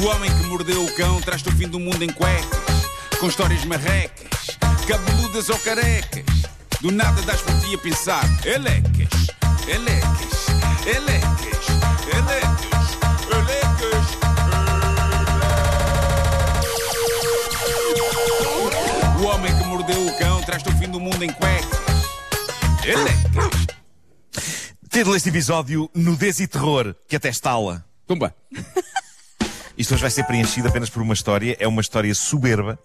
O homem que mordeu o cão traz-te o fim do mundo em cuecas, com histórias marrecas, cabeludas ou carecas. Do nada das por ti a pensar, elecas, elecas, elecas, elecas, elecas. O homem que mordeu o cão traz-te o fim do mundo em cuecas. Elecas. Título deste episódio: Nudez e Terror, que até estala. Tumba. Isto hoje vai ser preenchido apenas por uma história. É uma história soberba,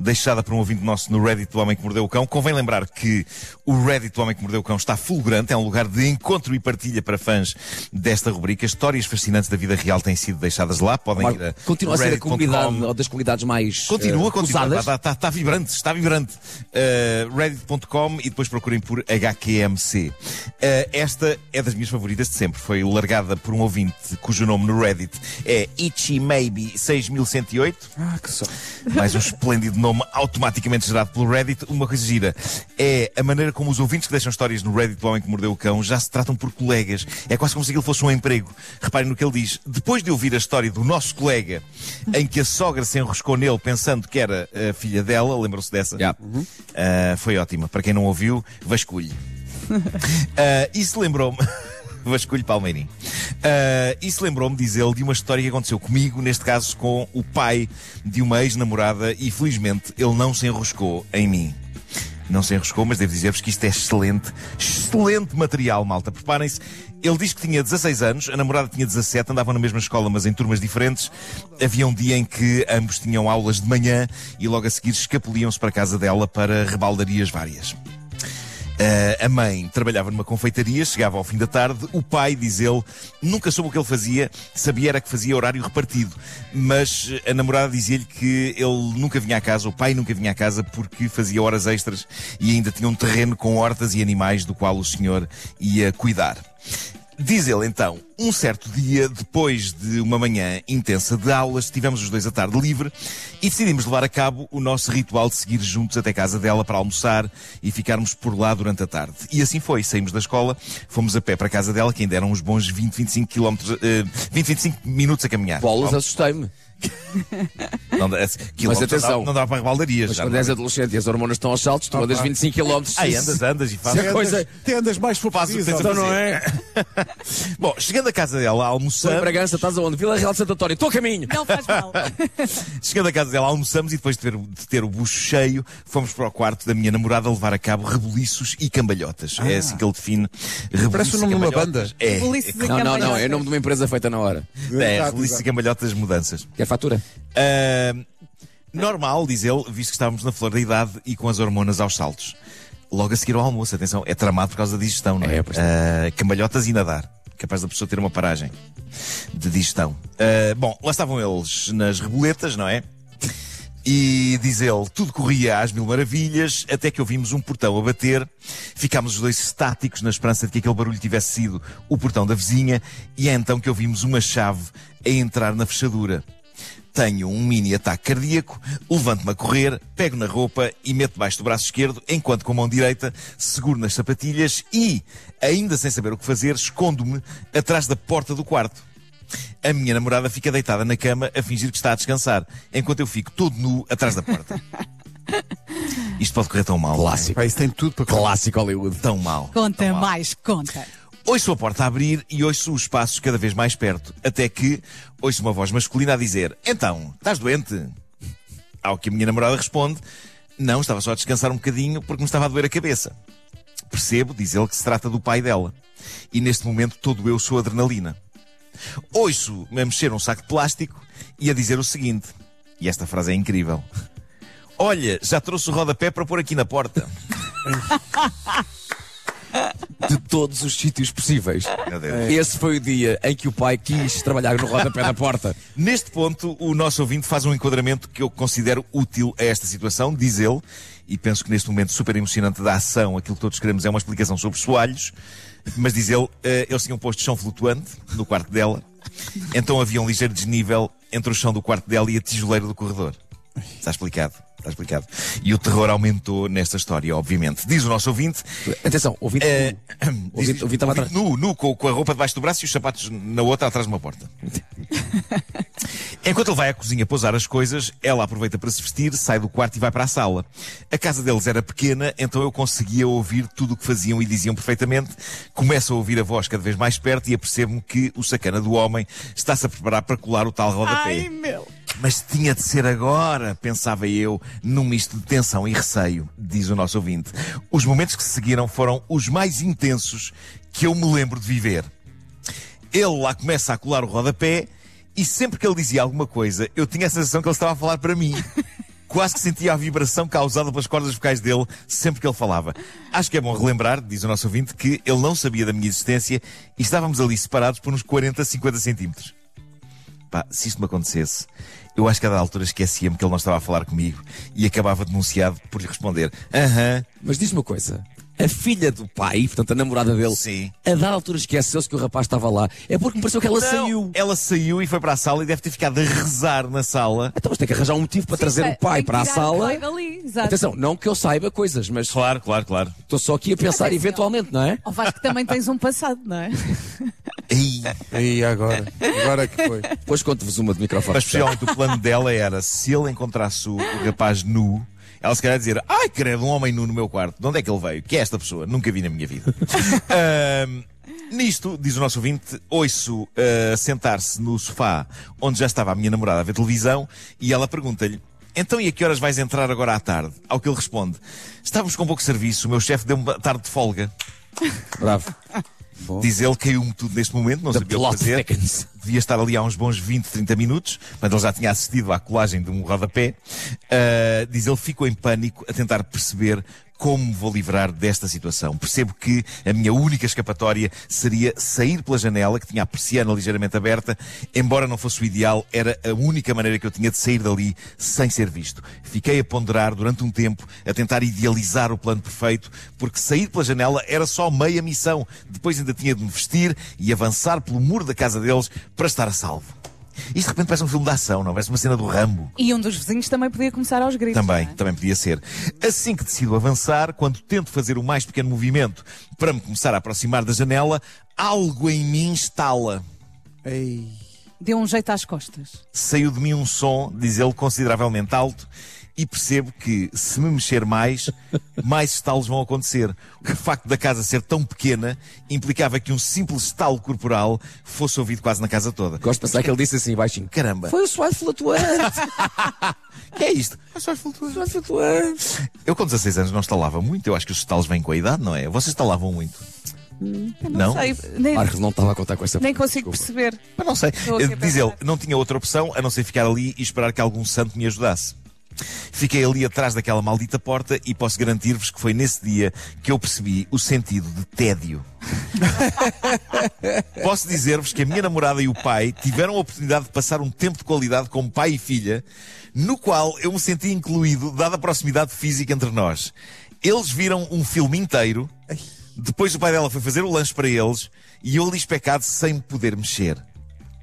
deixada por um ouvinte nosso no Reddit do Homem que Mordeu o Cão. Convém lembrar que o Reddit do Homem que Mordeu o Cão está fulgurante, é um lugar de encontro e partilha para fãs desta rubrica. Histórias fascinantes da vida real têm sido deixadas lá. Podem ir a Continua a ser a comunidade, ou das comunidades mais. Continua, eh, continua. Está, está- está vibrante, está vibrante. Uh, Reddit.com e depois procurem por HQMC. Uh, esta é das minhas favoritas de sempre. Foi largada por um ouvinte cujo nome no Reddit é Itchy Maybe 6108. Ah, que só. Mais um esplêndido nome automaticamente gerado pelo Reddit. Uma coisa gira é a maneira como os ouvintes que deixam histórias no Reddit do Homem que Mordeu o Cão já se tratam por colegas. É quase como se aquilo fosse um emprego. Reparem no que ele diz. Depois de ouvir a história do nosso colega, em que a sogra se enroscou nele pensando que era a filha dela, lembram-se dessa? Yeah. Ah, foi ótima. Para quem não ouviu, vasculhe. Ah, isso lembrou-me. Vasculho Palmeirim. Ah, isso lembrou-me, diz ele, de uma história que aconteceu comigo, neste caso com o pai de uma ex-namorada, e felizmente ele não se enroscou em mim. Não se enroscou, mas devo dizer-vos que isto é excelente, excelente material, malta. Preparem-se. Ele diz que tinha 16 anos, a namorada tinha 17, andavam na mesma escola, mas em turmas diferentes. Havia um dia em que ambos tinham aulas de manhã e logo a seguir escapuliam-se para a casa dela para rebaldarias várias. Uh, a mãe trabalhava numa confeitaria, chegava ao fim da tarde. O pai, diz ele, nunca soube o que ele fazia, sabia era que fazia horário repartido. Mas uh, a namorada dizia-lhe que ele nunca vinha à casa, o pai nunca vinha à casa porque fazia horas extras e ainda tinha um terreno com hortas e animais do qual o senhor ia cuidar. Diz ele então, um certo dia, depois de uma manhã intensa de aulas, tivemos os dois a tarde livre e decidimos levar a cabo o nosso ritual de seguir juntos até casa dela para almoçar e ficarmos por lá durante a tarde. E assim foi, saímos da escola, fomos a pé para a casa dela, que ainda eram uns bons 20, 25 quilómetros, eh, 20, 25 minutos a caminhar. Bolas, assustei-me. não, dá- quilómetros atenção. não dá- não dá para rebaldarias. Mas já quando és dá. adolescente e as hormonas estão aos saltos, tu andas 25 km. Ai, andas, andas e fazes. Sim. coisa- Até andas mais o a Então não é? Bom, chegando à casa dela, almoçamos. Bragança, estás aonde? Vila Real de Santo António. Estou a caminho. Não faz mal. Chegando à casa dela, almoçamos e depois de ter, de ter o bucho cheio, fomos para o quarto da minha namorada levar a cabo rebuliços e cambalhotas. É assim que ele define rebuliços Parece o e nome de uma banda. É, Rebuliços e Não, não, não. É nome de uma empresa feita na hora. é, rebuliços e cambalhotas mudanças. Quer fatura? Ah, normal, diz ele, visto que estávamos na flor da idade e com as hormonas aos saltos. Logo a seguir ao almoço, atenção, é tramado por causa da digestão, não é? É. Ah, cambalhotas e nadar. Capaz da pessoa ter uma paragem de digestão. Ah, bom, lá estavam eles nas reboletas, não é? E diz ele, tudo corria às mil maravilhas, até que ouvimos um portão a bater. Ficámos os dois estáticos na esperança de que aquele barulho tivesse sido o portão da vizinha, e é então que ouvimos uma chave a entrar na fechadura. Tenho um mini ataque cardíaco, levanto-me a correr, pego na roupa e meto debaixo do braço esquerdo, enquanto com a mão direita seguro nas sapatilhas e, ainda sem saber o que fazer, escondo-me atrás da porta do quarto. A minha namorada fica deitada na cama a fingir que está a descansar, enquanto eu fico todo nu atrás da porta. Isto pode correr tão mal. é? Clássico. Isso tem tudo para Clássico Hollywood. Tão mal. Conta tão mal. mais, conta. Ouço a porta a abrir e ouço os passos cada vez mais perto, até que ouço uma voz masculina a dizer: Então, estás doente? Ao que a minha namorada responde: Não, estava só a descansar um bocadinho porque me estava a doer a cabeça. Percebo, diz ele, que se trata do pai dela. E neste momento todo eu sou adrenalina. Ouço-me a mexer um saco de plástico e a dizer o seguinte: E esta frase é incrível. Olha, já trouxe o rodapé para pôr aqui na porta. De todos os sítios possíveis. Meu Deus. Esse foi o dia em que o pai quis trabalhar no rodapé da porta. Neste ponto, o nosso ouvinte faz um enquadramento que eu considero útil a esta situação, diz ele, e penso que neste momento super emocionante da ação, aquilo que todos queremos é uma explicação sobre soalhos, mas diz ele, eh, eles tinham posto chão flutuante no quarto dela, então havia um ligeiro desnível entre o chão do quarto dela e a tijoleira do corredor. Está explicado, está explicado. E o terror aumentou nesta história, obviamente. Diz o nosso ouvinte, Atenção, ouvinte. eh, ouvinte, diz- ouvinte estava ouvinte nu, nu, com, com a roupa debaixo do braço e os sapatos na outra atrás de uma porta. Enquanto ele vai à cozinha pousar as coisas, ela aproveita para se vestir, sai do quarto e vai para a sala. A casa deles era pequena, então eu conseguia ouvir tudo o que faziam e diziam perfeitamente. Começo a ouvir a voz cada vez mais perto e apercebo-me que o sacana do homem está-se a preparar para colar o tal rodapé. Ai, meu. Mas tinha de ser agora, pensava eu, num misto de tensão e receio, diz o nosso ouvinte. Os momentos que se seguiram foram os mais intensos que eu me lembro de viver. Ele lá começa a colar o rodapé e sempre que ele dizia alguma coisa, eu tinha a sensação que ele estava a falar para mim. Quase que sentia a vibração causada pelas cordas vocais dele sempre que ele falava. Acho que é bom relembrar, diz o nosso ouvinte, que ele não sabia da minha existência e estávamos ali separados por uns 40, 50 centímetros. Pá, se isto me acontecesse, eu acho que a da altura esquecia-me que ele não estava a falar comigo e acabava denunciado por lhe responder: Aham, Mas diz-me uma coisa. A filha do pai, portanto a namorada dele, sim. a dada altura esqueceu-se que o rapaz estava lá. É porque me pareceu que ela Não, saiu. Ela saiu e foi para a sala e deve ter ficado a rezar na sala. Então mas tem que arranjar um motivo para trazer Sim, o pai que para a sala. exato. Atenção, não que eu saiba coisas, mas Claro, claro, claro. estou só aqui a pensar Atenção. eventualmente, não é? Ao Vasco também tens um passado, não é? Ei, Aí agora. Agora é que foi. Depois conto-vos uma de microfone. Mas especialmente o plano dela era se ele encontrasse o, o rapaz nu, ela se calhar dizer: Ai, credo, um homem nu no meu quarto. De onde é que ele veio? Que é esta pessoa? Nunca vi na minha vida. Ahm, Nisto, diz o nosso ouvinte, ouço ah, sentar-se no sofá onde já estava a minha namorada a ver televisão e ela pergunta-lhe: Então e a que horas vais entrar agora à tarde? Ao que ele responde: Estávamos com pouco serviço, o meu chefe deu-me tarde de folga. Bravo. Diz ele, caiu-me tudo neste momento, não The sabia o que fazer. thickens. Devia estar ali há uns bons 20, 30 minutos, mas ele já tinha assistido à colagem de um rodapé. Ah, diz ele, fico em pânico a tentar perceber como me vou livrar desta situação. Percebo que a minha única escapatória seria sair pela janela, que tinha a persiana ligeiramente aberta. Embora não fosse o ideal, era a única maneira que eu tinha de sair dali sem ser visto. Fiquei a ponderar durante um tempo, a tentar idealizar o plano perfeito, porque sair pela janela era só meia missão. Depois ainda tinha de me vestir e avançar pelo muro da casa deles para estar a salvo. Isto de repente parece um filme de ação, não? Parece uma cena do Rambo. E um dos vizinhos também podia começar aos gritos. Também, é? também podia ser. Assim que decido avançar, quando tento fazer o mais pequeno movimento para me começar a aproximar da janela, algo em mim estala. Ei. Deu um jeito às costas. Saiu de mim um som, diz ele, consideravelmente alto, e percebo que, se me mexer mais, mais estalos vão acontecer. O facto da casa ser tão pequena implicava que um simples estalo corporal fosse ouvido quase na casa toda. Gosto de pensar que ele disse assim baixinho. Caramba, Foi o suave flutuante. que é isto? suave flutuante. Eu com 16 anos não estalava muito, eu acho que os estalos vêm com a idade, não é? Vocês estalavam muito? Eu Não? sei, nem, Marcos não estava a contar com essa nem consigo desculpa. perceber. Mas não sei. Diz ele, não tinha outra opção a não ser ficar ali e esperar que algum santo me ajudasse. Fiquei ali atrás daquela maldita porta e posso garantir-vos que foi nesse dia que eu percebi o sentido de tédio. posso dizer-vos que a minha namorada e o pai tiveram a oportunidade de passar um tempo de qualidade como pai e filha, no qual eu me senti incluído, dada a proximidade física entre nós. Eles viram um filme inteiro, depois o pai dela foi fazer o lanche para eles e eu ali especado sem me poder mexer.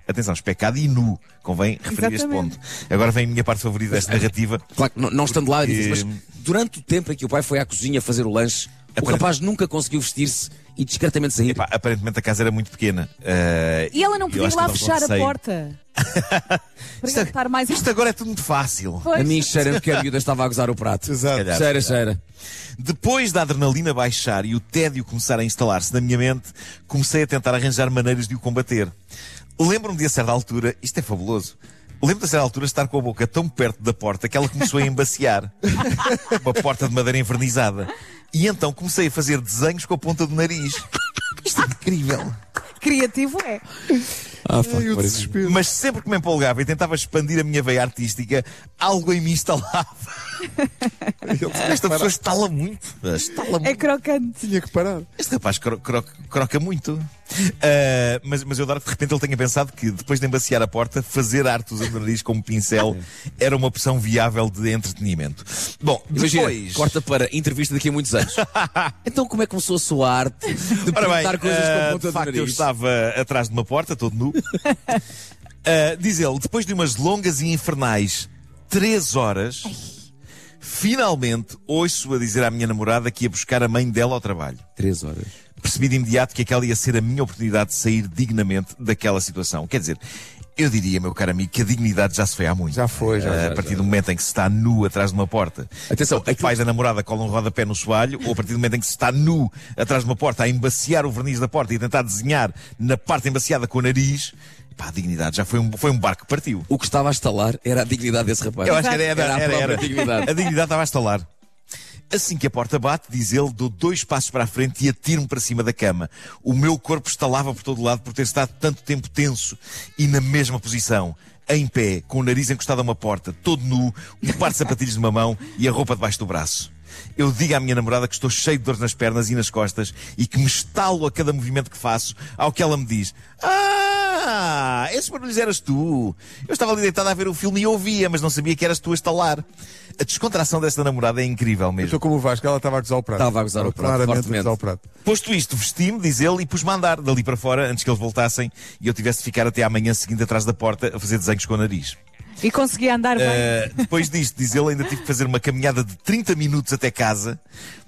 Atenção, especado e nu. Convém referir este Exatamente. ponto. Agora vem a minha parte favorita desta narrativa. Claro, que não, não estando lá, Porque- mas durante o tempo em que o pai foi à cozinha fazer o lanche, o Aparente- rapaz nunca conseguiu vestir-se e discretamente sair. Epá, aparentemente a casa era muito pequena. Ah, E ela não podia lá fechar a porta. Para ele estar mais Isto agora é tudo muito fácil. Pois. A mim cheira-me que a miúda estava a gozar o prato. Exato. calhar. Cheira, cheira. Depois da adrenalina baixar e o tédio começar a instalar-se na minha mente, comecei a tentar arranjar maneiras de o combater. Lembro-me de a certa altura, isto é fabuloso, lembro-me de a certa altura estar com a boca tão perto da porta que ela começou a embaciar. Uma porta de madeira envernizada. E então comecei a fazer desenhos com a ponta do nariz. Isto é incrível. criativo é. Ah, Ai, desespero. Mas sempre que me empolgava e tentava expandir a minha veia artística, algo em mim instalava. Esta pessoa estala muito. Estala É muito. crocante. Tinha que parar. Este rapaz cro- cro- croca muito. Ah, mas, mas eu adoro que de repente ele tenha pensado que depois de embaciar a porta, fazer arte usando o nariz como pincel era uma opção viável de entretenimento. Bom, Imagina, depois. corta para entrevista daqui a muitos anos. então como é que começou a sua arte de Ora bem, pintar coisas ah, com a de ponta do facto eu nariz? estava atrás de uma porta, todo nu. Ah, diz ele, depois de umas longas e infernais três horas, finalmente ouço a dizer à minha namorada que ia buscar a mãe dela ao trabalho. Três horas. Percebi de imediato que aquela ia ser a minha oportunidade de sair dignamente daquela situação. Quer dizer, Eu diria, meu caro amigo, que a dignidade já se foi há muito. Já foi, já, já, A partir do momento em que se está nu atrás de uma porta. Atenção, o pai da namorada cola um rodapé no soalho, ou a partir do momento em que se está nu atrás de uma porta a embaciar o verniz da porta e tentar desenhar na parte embaciada com o nariz, pá, a dignidade já foi um, foi um barco que partiu. O que estava a estalar era a dignidade desse rapaz. Eu acho que era, era, Era a era, era. dignidade. A dignidade estava a estalar. Assim que a porta bate, diz ele, dou dois passos para a frente e atiro-me para cima da cama. O meu corpo estalava por todo lado por ter estado tanto tempo tenso e na mesma posição. Em pé, com o nariz encostado a uma porta, todo nu, um par de sapatilhos numa mão e a roupa debaixo do braço. Eu digo à minha namorada que estou cheio de dor nas pernas e nas costas e que me estalo a cada movimento que faço, ao que ela me diz: Ah, esses barulhos eras tu. Eu estava ali deitado a ver o filme e ouvia, mas não sabia que eras tu a estalar. A descontração desta namorada é incrível Eu mesmo. estou como o Vasco, ela estava a gozar o prato. Estava a gozar o prato, Claramente a fortemente. gozar o prato. Posto isto, vesti-me, diz ele, e pus-me a andar dali para fora antes que eles voltassem e eu tivesse de ficar até à manhã seguinte atrás da porta a fazer desenhos com o nariz. E consegui andar bem. Uh, depois disto, diz ele, ainda tive que fazer uma caminhada de 30 minutos até casa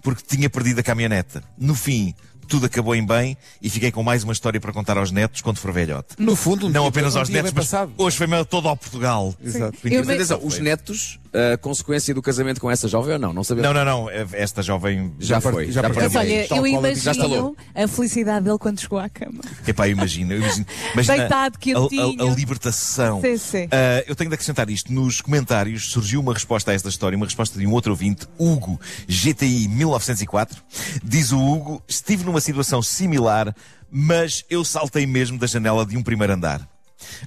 porque tinha perdido a caminhoneta. No fim, tudo acabou em bem e fiquei com mais uma história para contar aos netos quando for velhote. No fundo, um Não dia- apenas um aos netos, mas passado. hoje foi mesmo todo ao Portugal. Exato. Eu Mas atenção, os netos, a consequência do casamento com essa jovem ou não? Não sabemos. Não, não, não. Esta jovem Já foi, já. Mas olha, eu a imagino a felicidade dele quando chegou à cama. Epá, eu imagino, eu imagino. Imagina Deitado, a, quentinho. a- a libertação. Sim, sim. Ah, eu tenho de acrescentar isto. Nos comentários surgiu uma resposta a esta história, uma resposta de um outro ouvinte, Hugo, GTI 1904. Diz o Hugo: Estive numa situação similar, mas eu saltei mesmo da janela de um primeiro andar.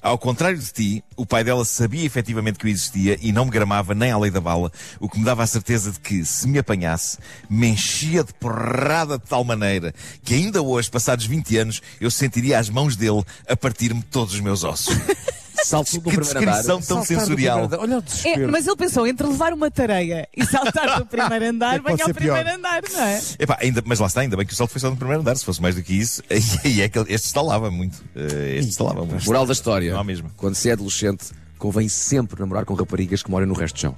Ao contrário de ti, o pai dela sabia efetivamente que eu existia e não me gramava nem à lei da bala, o que me dava a certeza de que, se me apanhasse, me enchia de porrada de tal maneira que ainda hoje, passados 20 anos, eu sentiria as mãos dele a partir-me todos os meus ossos. Salto do que primeiro andar. descrição tão Saltar sensorial. primeiro. Olha o É, desespero. mas ele pensou entre levar uma tareia e saltar do primeiro andar, que pode venha ao ser pior? primeiro andar, não é? Epá, ainda, mas lá está, ainda bem que o salto foi só no primeiro andar. Se fosse mais do que isso, aí, é que este estalava muito. Eh, este estalava muito. Moral da história. Não mesmo. Quando se é adolescente, convém sempre namorar com raparigas que moram no resto do chão.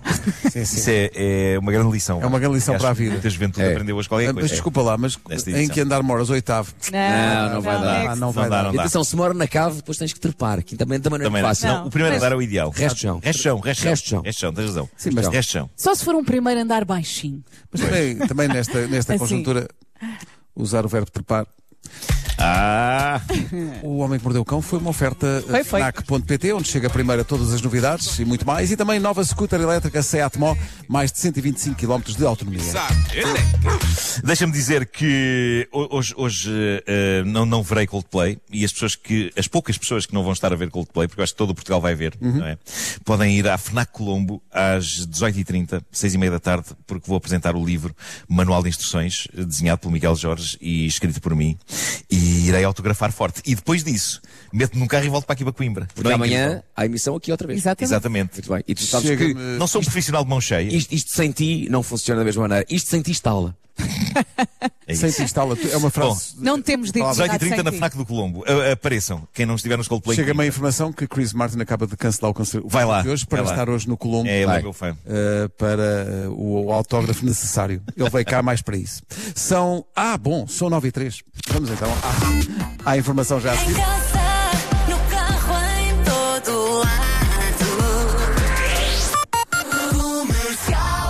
Sim, sim. Isso é, é uma grande lição. É uma grande lição para a vida. Muita juventude É. aprendeu hoje qualquer Ah, Mas desculpa lá, mas em que andar moras? Oitavo? Não, não vai dar. Ah, não Não vai dá, dar. não E dá. atenção, se mora na cave, depois tens que trepar, que também, também não é Também não. fácil. Não, o primeiro andar é o ideal. Resto chão. Resto chão, resto chão. Resto chão. Resto chão, tens razão. Sim, mas- Resto chão. Só se for um primeiro andar baixinho. Mas também, também nesta, nesta Assim. conjuntura, usar o verbo trepar. Ah! O Homem que Mordeu o Cão foi uma oferta Foi, eh, foi. FNAC.pt, onde chega primeiro a todas as novidades e muito mais. E também nova scooter elétrica Seat Mó, mais de 125 km de autonomia. Deixa-me dizer que ho- hoje, hoje eh, não, não verei Coldplay e as pessoas que, as poucas pessoas que não vão estar a ver Coldplay, porque eu acho que todo o Portugal vai ver, não é? Podem ir à FNAC Colombo às 18h30, 6h30 da tarde, porque vou apresentar o livro Manual de Instruções, desenhado pelo Miguel Jorge e escrito por mim, e irei autografar forte. E depois disso, meto-me num carro e volto para aqui para Coimbra. Porque Não é amanhã incrível? há emissão aqui outra vez. Exatamente. Exatamente. Muito bem. E tu sabes que Não sou um profissional de mão cheia. isto, isto sem ti não funciona da mesma maneira. Isto sem ti instala. É Sem instala, é uma frase. Não temos de Palavra- 18h30 na FNAC do Colombo. A- Apareçam. Quem não estiver nos Coldplay. Chega-me a informação que Chris Martin acaba de cancelar o concerto Vai lá, de hoje para vai lá. estar hoje no Colombo. É, ele é meu fã. eh, para eh, o, o autógrafo necessário. Ele veio cá mais para isso. São. Ah, bom, são 9 e 3. Vamos então à, à informação já a seguir.